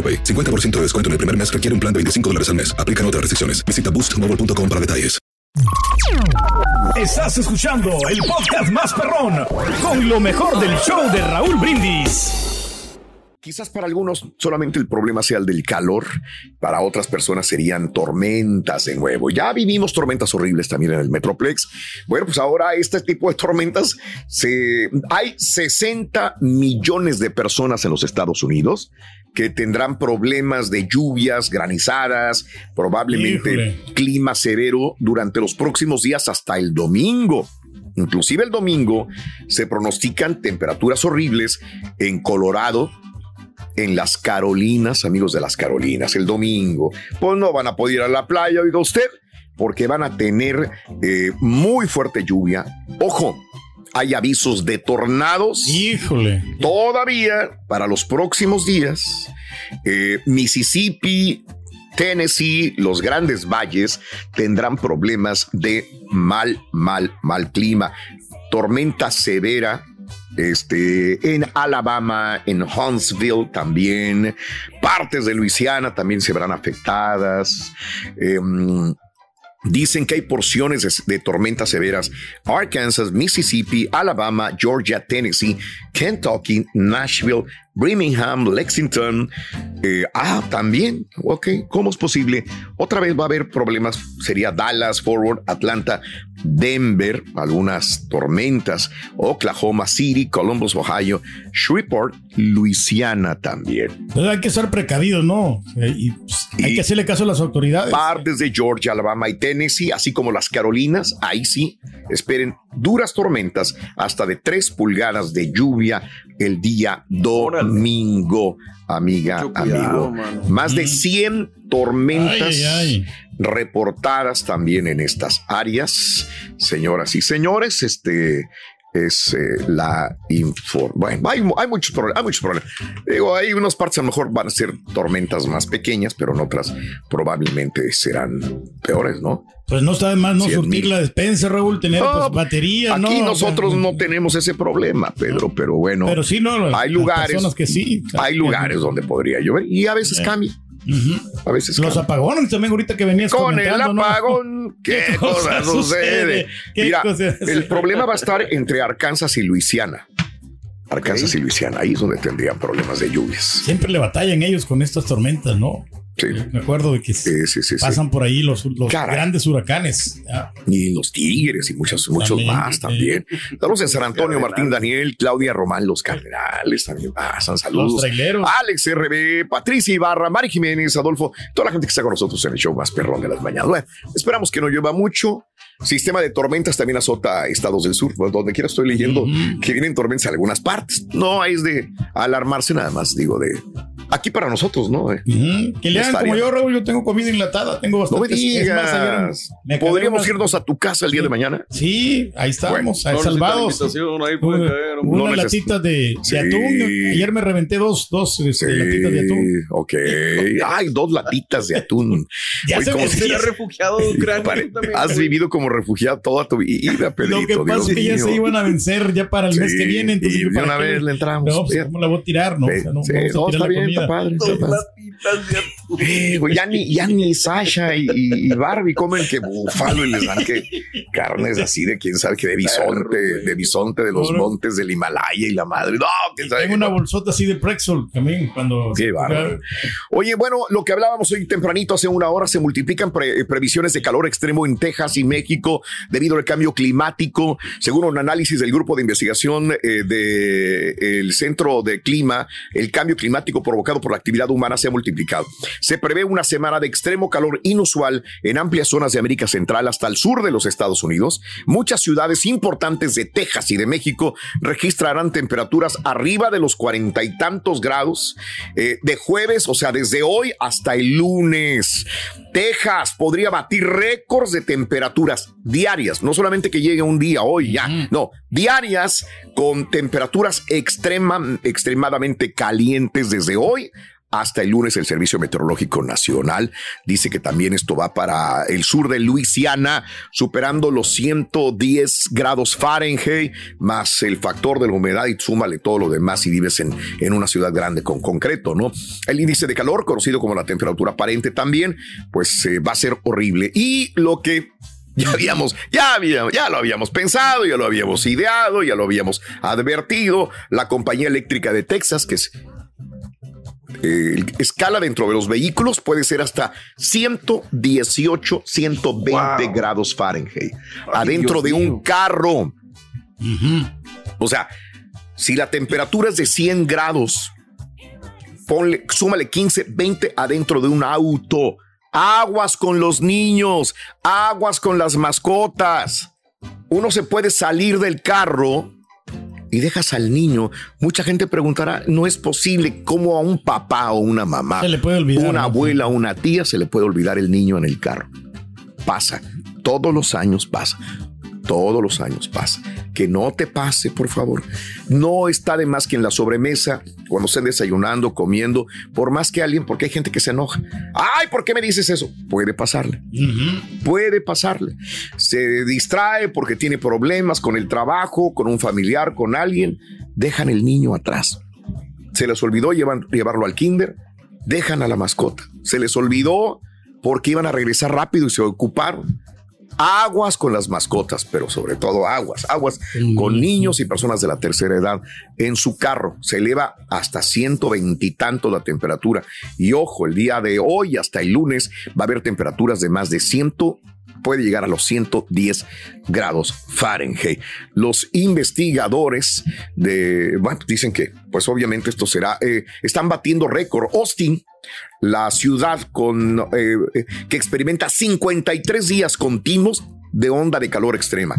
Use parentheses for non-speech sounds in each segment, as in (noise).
AroPay. 50% de descuento en el primer mes requiere un plan de 25 dólares al mes. Aplican otras restricciones. Visita boostmobile.com para detalles. Estás escuchando el podcast más perrón con lo mejor del show de Raúl Brindis. Quizás para algunos solamente el problema sea el del calor, para otras personas serían tormentas de nuevo. Ya vivimos tormentas horribles también en el Metroplex. Bueno, pues ahora este tipo de tormentas, se, hay 60 millones de personas en los Estados Unidos que tendrán problemas de lluvias, granizadas, probablemente Híjole. clima severo durante los próximos días hasta el domingo. Inclusive el domingo se pronostican temperaturas horribles en Colorado, en las Carolinas, amigos de las Carolinas, el domingo. Pues no van a poder ir a la playa, oiga usted, porque van a tener eh, muy fuerte lluvia. Ojo, hay avisos de tornados. Híjole. Todavía para los próximos días, eh, Mississippi, Tennessee, los grandes valles tendrán problemas de mal, mal, mal clima. Tormenta severa este, en Alabama, en Huntsville también, partes de Luisiana también se verán afectadas. Em, Dicen que hay porciones de, tormentas severas. Arkansas, Mississippi, Alabama, Georgia, Tennessee, Kentucky, Nashville, Birmingham, Lexington. Eh, ah, también. Ok, ¿cómo es posible? Otra vez va a haber problemas. Sería Dallas, Forward, Atlanta, Denver, algunas tormentas. Oklahoma City, Columbus, Ohio, Shreveport, Luisiana también. Entonces hay que ser precavidos, ¿no? Eh, y, pues, hay Y- que hacerle caso a las autoridades. Partes de Georgia, Alabama y Tennessee, así como las Carolinas, ahí sí, esperen duras tormentas hasta de 3 pulgadas de lluvia el día domingo, amiga, Mucho cuidado, amigo. mano. Más de 100 tormentas Ay, ay, ay. reportadas también en estas áreas. Señoras y señores, este es eh, la info. Bueno, hay, hay muchos problemas, hay muchos problemas. Digo, hay unas partes a lo mejor van a ser tormentas más pequeñas, pero en otras probablemente serán peores, ¿no? Pues no está de más no surtir mil. la despensa, Raúl, tener No, pues, batería, ¿no? Aquí O sea, nosotros no tenemos ese problema, Pedro, pero bueno. Pero sí, no. hay lugares, que sí. hay lugares donde podría llover y a veces Eh. cambia. A veces Los cambia. apagones también ahorita que venías Con el comentando, ¿no? apagón, (laughs) ¿qué, cosa sucede? ¿Qué Mira, cosa el problema va a estar entre Arkansas y Luisiana. Arkansas y Luisiana, ahí es donde tendrían problemas de lluvias. Siempre le batallan ellos con estas tormentas, ¿no? Sí, Me acuerdo de que sí, sí, sí, sí. pasan por ahí los, los grandes huracanes. Ah, Y los Tigres y muchos, muchos También, más también. Saludos en San Antonio, Martín Daniel, Claudia Román, los Cardenales también pasan. Los Saludos. traileros. Alex RB, Patricia Ibarra, Mari Jiménez, Adolfo, toda la gente que está con nosotros en el show más perrón de las mañanas. Bueno, esperamos que no llueva mucho. Sistema de tormentas también azota estados del sur. Pues, donde quiera estoy leyendo que vienen tormentas en algunas partes. No es de alarmarse nada más, digo, de aquí para nosotros, ¿no? Eh. Que le hagan como yo, Raúl, yo tengo comida enlatada, tengo No me bastante. digas. Podríamos irnos a tu casa el día de mañana. Sí, ahí estamos, ahí No salvados. ahí caer. Una latita de, de Sí. atún. Ayer me reventé dos, dos este, latitas de atún. ok. Ay, dos latitas de atún. (laughs) Ya se como me- si- refugiado de Ucrania Pare- también. Has vivido como refugiado toda tu vida, Pedrito. (laughs) Lo que pasa Dios es que ya se iban a vencer ya para el mes Sí, que viene. Entonces, y de ¿para una vez le entramos. No, pues. ¿cómo la voy a tirar? No, Sí, O sea, no sí, vamos a no, tirar está la bien, comida padre. está Dos padre. latitas de atún. Eh, güey, ya, ni, ya ni Sasha y, Barbie comen que búfalo y les dan que carnes así de quién sabe que de bisonte, de bisonte de los Pobre. montes del Himalaya y la madre. No, quién sabe. Tengo una no. bolsota así de Prexol también cuando. Qué. Oye, bueno, lo que hablábamos hoy tempranito, hace una hora, se multiplican pre- previsiones de calor extremo en Texas y México debido al cambio climático. Según un análisis del grupo de investigación eh, del Centro de Clima, el cambio climático provocado por la actividad humana se ha multiplicado. Se prevé una semana de extremo calor inusual en amplias zonas de América Central hasta el sur de los Estados Unidos. Muchas ciudades importantes de Texas y de México registrarán temperaturas arriba de los cuarenta y tantos grados eh, de jueves, o sea, desde hoy hasta el lunes. Texas podría batir récords de temperaturas diarias, no solamente que llegue un día hoy ya, no, diarias con temperaturas extrema, extremadamente calientes desde hoy hasta el lunes el Servicio Meteorológico Nacional dice que también esto va para el sur de Luisiana, superando los 110 grados Fahrenheit, más el factor de la humedad y súmale todo lo demás si vives en, en una ciudad grande con concreto, ¿no? El índice de calor, conocido como la temperatura aparente también, pues eh, va a ser horrible. Y lo que ya habíamos, ya ya lo habíamos pensado, ya lo habíamos ideado, ya lo habíamos advertido. La compañía eléctrica de Texas, que es eh, escala dentro de los vehículos puede ser hasta 118, 120 Wow. grados Fahrenheit. Ay, adentro Dios de un carro. O sea, si la temperatura es de 100 grados, ponle, súmale 15, 20 adentro de un auto. Aguas con los niños, aguas con las mascotas. Uno se puede salir del carro y dejas al niño. Mucha gente preguntará, no es posible cómo a un papá o una mamá, Se le puede olvidar, una ¿no? abuela o una tía se le puede olvidar el niño en el carro. Pasa, todos los años pasa. Todos los años pasa. Que no te pase, por favor. No está de más que en la sobremesa, cuando estén desayunando, comiendo, por más que alguien, porque hay gente que se enoja. Ay, ¿por qué me dices eso? Puede pasarle puede pasarle. Se distrae porque tiene problemas con el trabajo, con un familiar, con alguien. Dejan el niño atrás. Se les olvidó llevan- llevarlo al kinder. Dejan a la mascota. Se les olvidó porque iban a regresar rápido y se ocuparon. Aguas con las mascotas, pero sobre todo aguas, aguas con niños y personas de la tercera edad. En su carro se eleva hasta 120 y tanto la temperatura. Y ojo, el día de hoy hasta el lunes va a haber temperaturas de más de 100, puede llegar a los 110 grados Fahrenheit. Los investigadores de, bueno, dicen que, pues obviamente esto será, eh, están batiendo récord. Austin, la ciudad con, eh, eh, que experimenta 53 días continuos de onda de calor extrema.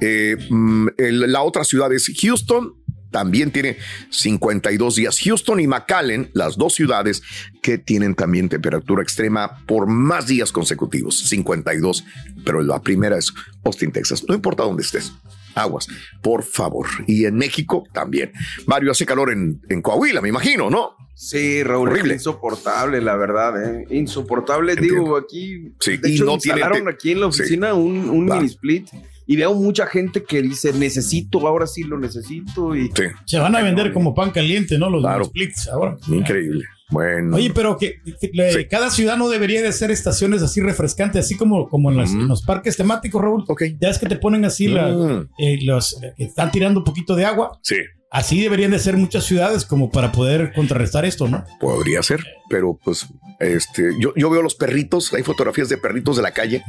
Eh, mm, la otra ciudad es Houston, también tiene 52 días. Houston y McAllen, las dos ciudades que tienen también temperatura extrema por más días consecutivos, 52, pero la primera es Austin, Texas. No importa dónde estés. Aguas, por favor. Y en México también. Mario, hace calor en, en Coahuila, me imagino, ¿no? Sí, Raúl, Horrible. es insoportable, la verdad, ¿eh? Insoportable. Entiendo. Digo, aquí, Sí, de y hecho, no instalaron aquí en la Sí. oficina un, un mini split y veo mucha gente que dice, necesito, ahora sí lo necesito y... Sí, Se van a vender como pan caliente, ¿no? Los Claro. splits ahora. increíble. Bueno. Oye, pero que, que le- Sí. cada ciudad no debería de hacer estaciones así refrescantes, así como, como en, las- Ujú. en los parques temáticos, Raúl. ok. Ya es que te ponen así la- Mm, eh, los que están tirando un poquito de agua. sí. Así deberían de ser muchas ciudades como para poder contrarrestar esto, ¿no? Podría ser, pero pues este, yo, yo veo los perritos, hay fotografías de perritos de la calle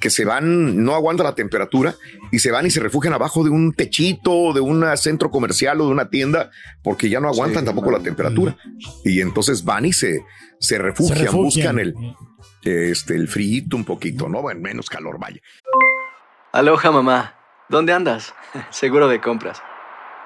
que se van, no aguanta la temperatura y se van y se refugian abajo de un techito, de un centro comercial o de una tienda porque ya no aguantan Sí, tampoco la temperatura. Y entonces van y se, se refugian, Se refugian. buscan el, este, el frío un poquito, ¿no? Bueno, menos calor, vaya. Aloha mamá, ¿dónde andas? (laughs) Seguro de compras.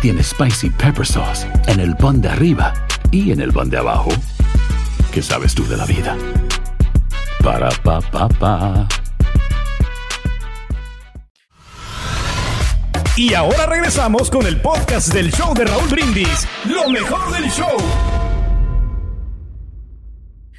tiene Spicy Pepper Sauce en el pan de arriba y en el pan de abajo, ¿Qué sabes tú de la vida? Para pa pa pa. Y ahora regresamos con el podcast del show de Raúl Brindis. Lo mejor del show.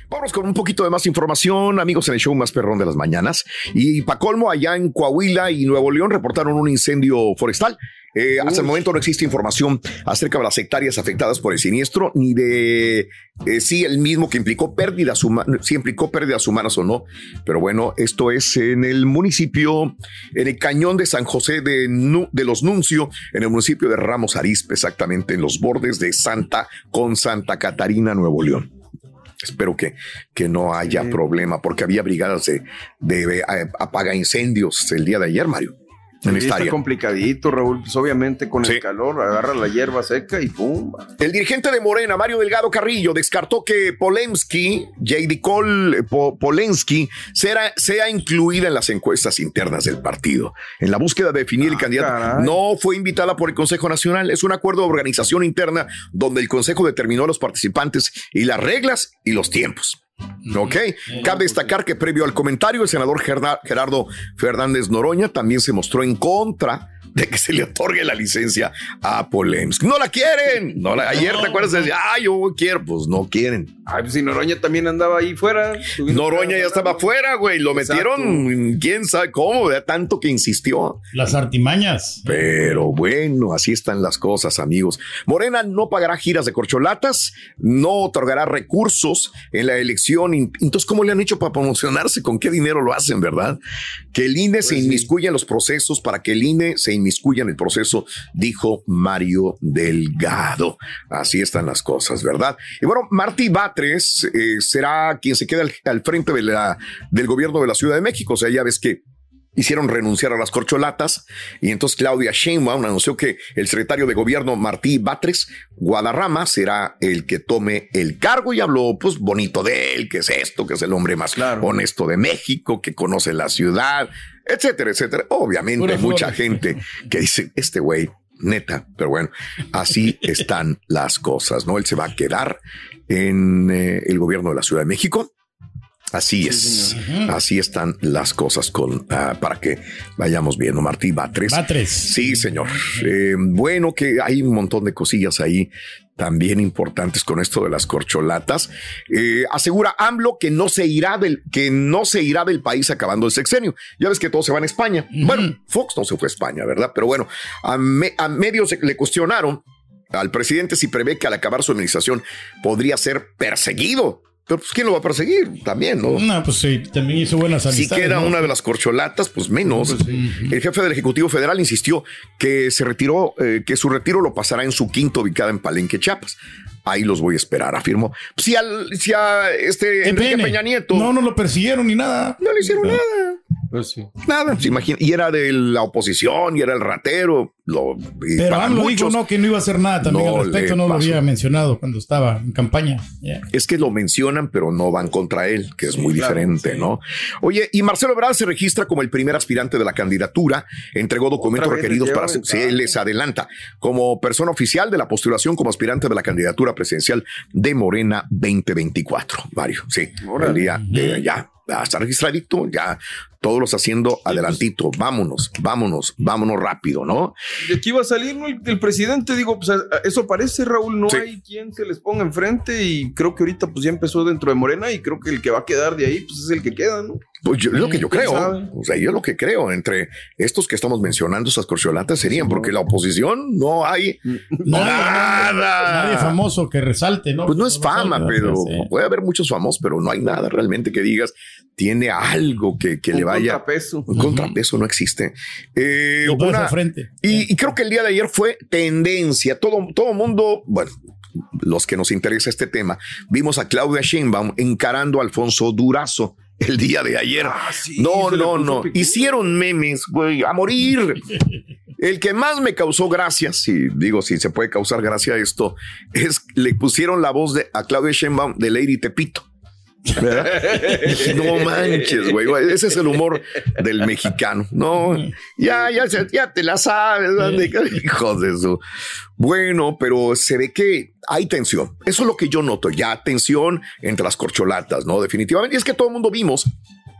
Vamos con un poquito de más información, amigos, en el show más perrón de las mañanas. Y pa' colmo, allá en Coahuila y Nuevo León reportaron un incendio forestal. Eh, hasta el momento no existe información acerca de las hectáreas afectadas por el siniestro, ni de eh, si el mismo que implicó pérdidas humanas, si implicó pérdidas humanas o no. Pero bueno, esto es en el municipio, en el cañón de San José de, Nu- de los Nuncio, en el municipio de Ramos Arizpe, exactamente en los bordes de Santa con Santa Catarina, Nuevo León. Espero que, que no haya problema, porque había brigadas de, de, eh, apaga incendios el día de ayer, Mario. En está complicadito, Raúl. Pues obviamente con Sí. el calor agarra la hierba seca y pum. El dirigente de Morena, Mario Delgado Carrillo, descartó que Polensky, J.D. Cole Po- Polensky, sea incluida en las encuestas internas del partido. En la búsqueda de definir el candidato, caray. no fue invitada por el Consejo Nacional. Es un acuerdo de organización interna donde el Consejo determinó a los participantes y las reglas y los tiempos. Ok, cabe destacar que previo al comentario, el senador Gerardo Fernández Noroña también se mostró en contra de que se le otorgue la licencia a Polensky. No la quieren. No la- ayer te acuerdas de decir, ah, yo quiero, pues no quieren. Ay, pues si Noroña también andaba ahí fuera. Noroña ya estaba afuera, güey. Lo Exacto. metieron, quién sabe cómo, tanto que insistió. Las artimañas. Pero bueno, así están las cosas, amigos. Morena no pagará giras de corcholatas, no otorgará recursos en la elección. Entonces, ¿cómo le han hecho para promocionarse? ¿Con qué dinero lo hacen, verdad? Que el INE se inmiscuya en los procesos para que el INE se inmiscuya en el proceso, dijo Mario Delgado. Así están las cosas, ¿verdad? Y bueno, Martí Batres eh, será quien se quede al, frente del gobierno de la Ciudad de México. O sea, ya ves que hicieron renunciar a las corcholatas y entonces Claudia Sheinbaum anunció que el secretario de gobierno Martí Batres Guadarrama será el que tome el cargo y habló pues bonito de él, que es esto, que es el hombre más honesto de México, que conoce la ciudad, etcétera, etcétera. Obviamente Pura hay mucha gente que dice, este güey, neta, pero bueno, así (laughs) están las cosas, ¿no? Él se va a quedar en eh, el gobierno de la Ciudad de México. Así es, así están las cosas con ah, para que vayamos viendo. Martí Batres. Batres. Sí, señor. Eh, bueno, que hay un montón de cosillas ahí también importantes con esto de las corcholatas. Eh, asegura AMLO que no se irá del que no se irá del país acabando el sexenio. Ya ves que todos se van a España. Bueno, Fox no se fue a España, ¿verdad? Pero bueno, a, me- a medios le cuestionaron al presidente si prevé que al acabar su administración podría ser perseguido. Pero pues, ¿quién lo va a perseguir? También, ¿no? No, pues sí, también hizo buenas Si amistades. queda ¿no? una de las corcholatas, pues menos. El jefe del Ejecutivo Federal insistió que se retiró, eh, que su retiro lo pasará en su quinta ubicada en Palenque, Chiapas. Ahí los voy a esperar, afirmó. Si, al, si a este Enrique. Peña Nieto No, no lo persiguieron ni nada. no le hicieron nada. Pues sí. Nada, se imagina. Y era de la oposición, y era el ratero. Lo, Pero AMLO dijo muchos, no, que no iba a hacer nada también no al respecto, no lo pasó. había mencionado cuando estaba en campaña. Es que lo mencionan, pero no van contra él, que es muy claro, diferente, ¿no? Oye, y Marcelo Ebrard se registra como el primer aspirante de la candidatura, entregó documentos requeridos para... Se les adelanta como persona oficial de la postulación como aspirante de la candidatura presidencial de Morena 2024, Mario. Sí, el día de ya. ya está registradito, ya todos los haciendo adelantito. Vámonos, vámonos, vámonos rápido, ¿no? De aquí va a salir ¿no? el, el presidente, digo, pues eso parece, Raúl, no Sí. hay quien se les ponga enfrente y creo que ahorita pues ya empezó dentro de Morena y creo que el que va a quedar de ahí pues es el que queda, ¿no? Pues yo, lo que yo ¿Quién creo. sabe? O sea, yo lo que creo entre estos que estamos mencionando, esas corcholatas serían, porque la oposición no hay nada. Nadie famoso que resalte, ¿no? Pues no es fama, pero sí. puede haber muchos famosos, pero no hay nada realmente que digas tiene algo que, que Un vaya. contrapeso. Un contrapeso no existe. Eh, Y todo una- eso frente. y, y creo que el día de ayer fue tendencia. Todo, todo mundo, bueno, los que nos interesa este tema, vimos a Claudia Sheinbaum encarando a Alfonso Durazo el día de ayer. Ah, sí, no, no, no. picudo. Hicieron memes, güey, a morir. El que más me causó gracia, si digo, si se puede causar gracia esto, es le pusieron la voz de, a Claudia Sheinbaum de Lady Tepito. (laughs) No manches, güey. Ese es el humor del mexicano. No, ya, ya, ya te la sabes. ¿dónde? Hijo de su. Bueno, pero se ve que hay tensión. Eso es lo que yo noto. Ya tensión entre las corcholatas, ¿no? Definitivamente. Y es que todo el mundo vimos.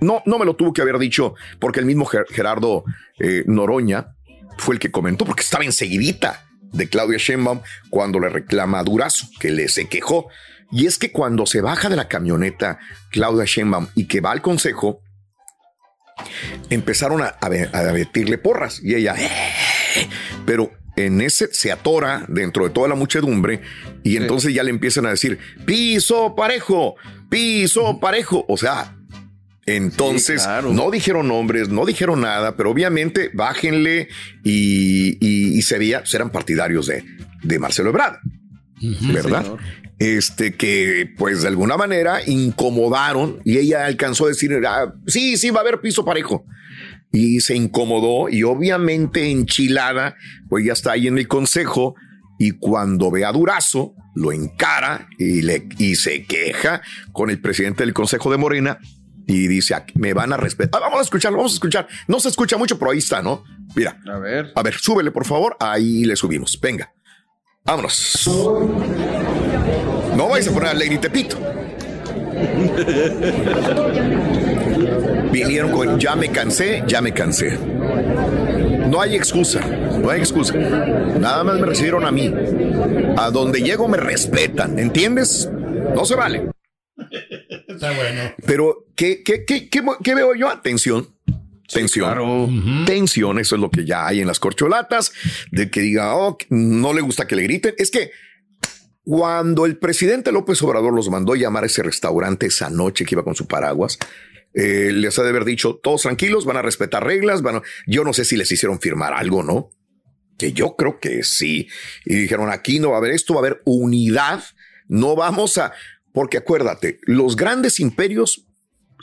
No, no me lo tuvo que haber dicho porque el mismo Ger- Gerardo eh, Noroña fue el que comentó porque estaba enseguidita de Claudia Sheinbaum cuando le reclama a Durazo, que le se quejó. Y es que cuando se baja de la camioneta Claudia Sheinbaum y que va al consejo, empezaron a, a, ve- a batirle porras y ella, "Eh". pero en ese se atora dentro de toda la muchedumbre y entonces ya le empiezan a decir piso parejo, piso parejo, o sea, entonces, Sí, claro. no dijeron nombres, no dijeron nada, pero obviamente bájenle y, y- y se veía, pues, eran partidarios de, de Marcelo Ebrard, ¿verdad? señor. este que, pues de alguna manera incomodaron y ella alcanzó a decir, "Ah, sí, sí, va a haber piso parejo. Y se incomodó y obviamente enchilada, pues ya está ahí en el consejo y cuando ve a Durazo, lo encara y, le, y se queja con el presidente del consejo de Morena y dice, "Aquí me van a respetar. Ah, vamos a escucharlo, vamos a escuchar. No se escucha mucho, pero ahí está, ¿no? Mira. A ver. A ver, súbele, por favor. Ahí le subimos. Venga. Vámonos. No vais a poner a Lady Tepito. Vinieron con ya me cansé, ya me cansé. No hay excusa, no hay excusa. Nada más me recibieron a mí. A donde llego me respetan, ¿entiendes? No se vale. Está bueno. Pero, ¿qué, qué, qué, qué, veo yo? Tensión. Tensión. Tensión, eso es lo que ya hay en las corcholatas, de que diga, oh, no le gusta que le griten. Es que cuando el presidente López Obrador los mandó llamar a ese restaurante esa noche que iba con su paraguas, eh, les ha de haber dicho, todos tranquilos, van a respetar reglas, van a- yo no sé si les hicieron firmar algo, ¿no? Que yo creo que sí. Y dijeron, aquí no va a haber esto, va a haber unidad, no vamos a, porque acuérdate, los grandes imperios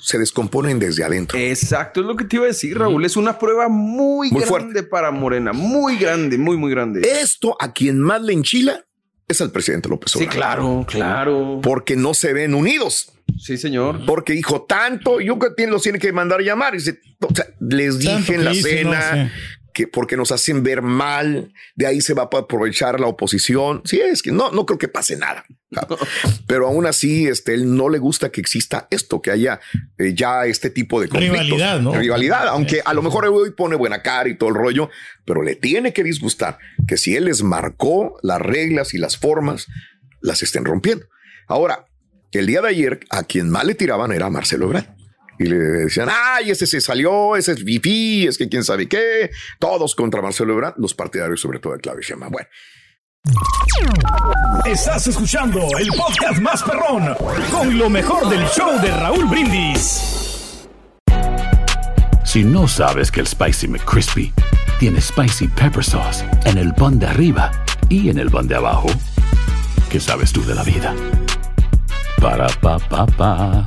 se descomponen desde adentro. Exacto, es lo que te iba a decir, Raúl. Es una prueba muy, Muy grande para Morena. Muy grande, muy, muy grande. Esto a quien más le enchila es al presidente López Sí, Obrador. claro, claro. Porque no se ven unidos. Sí, señor. Porque dijo tanto, yo que los tiene que mandar llamar. Y dice, o sea, les dije Tanto en la no cena. Que porque nos hacen ver mal, de ahí se va a aprovechar la oposición. Sí, es que no, no creo que pase nada. (laughs) Pero aún así, este, él no le gusta que exista esto, que haya eh, ya este tipo de conflictos. Rivalidad, ¿no? Rivalidad, aunque a lo mejor hoy pone buena cara y todo el rollo, pero le tiene que disgustar que si él les marcó las reglas y las formas, las estén rompiendo. Ahora, el día de ayer, a quien más le tiraban era Marcelo Ebrard. Y le decían, ay, ese se salió, ese es Fifi, es que quién sabe qué. Todos contra Marcelo Ebrard, los partidarios sobre todo de Claudio Sheinbaum. Bueno, Estás escuchando el podcast más perrón con lo mejor del show de Raúl Brindis. Si no sabes que el Spicy McCrispy tiene Spicy Pepper Sauce en el pan de arriba y en el pan de abajo, ¿qué sabes tú de la vida? Para, pa, pa, pa.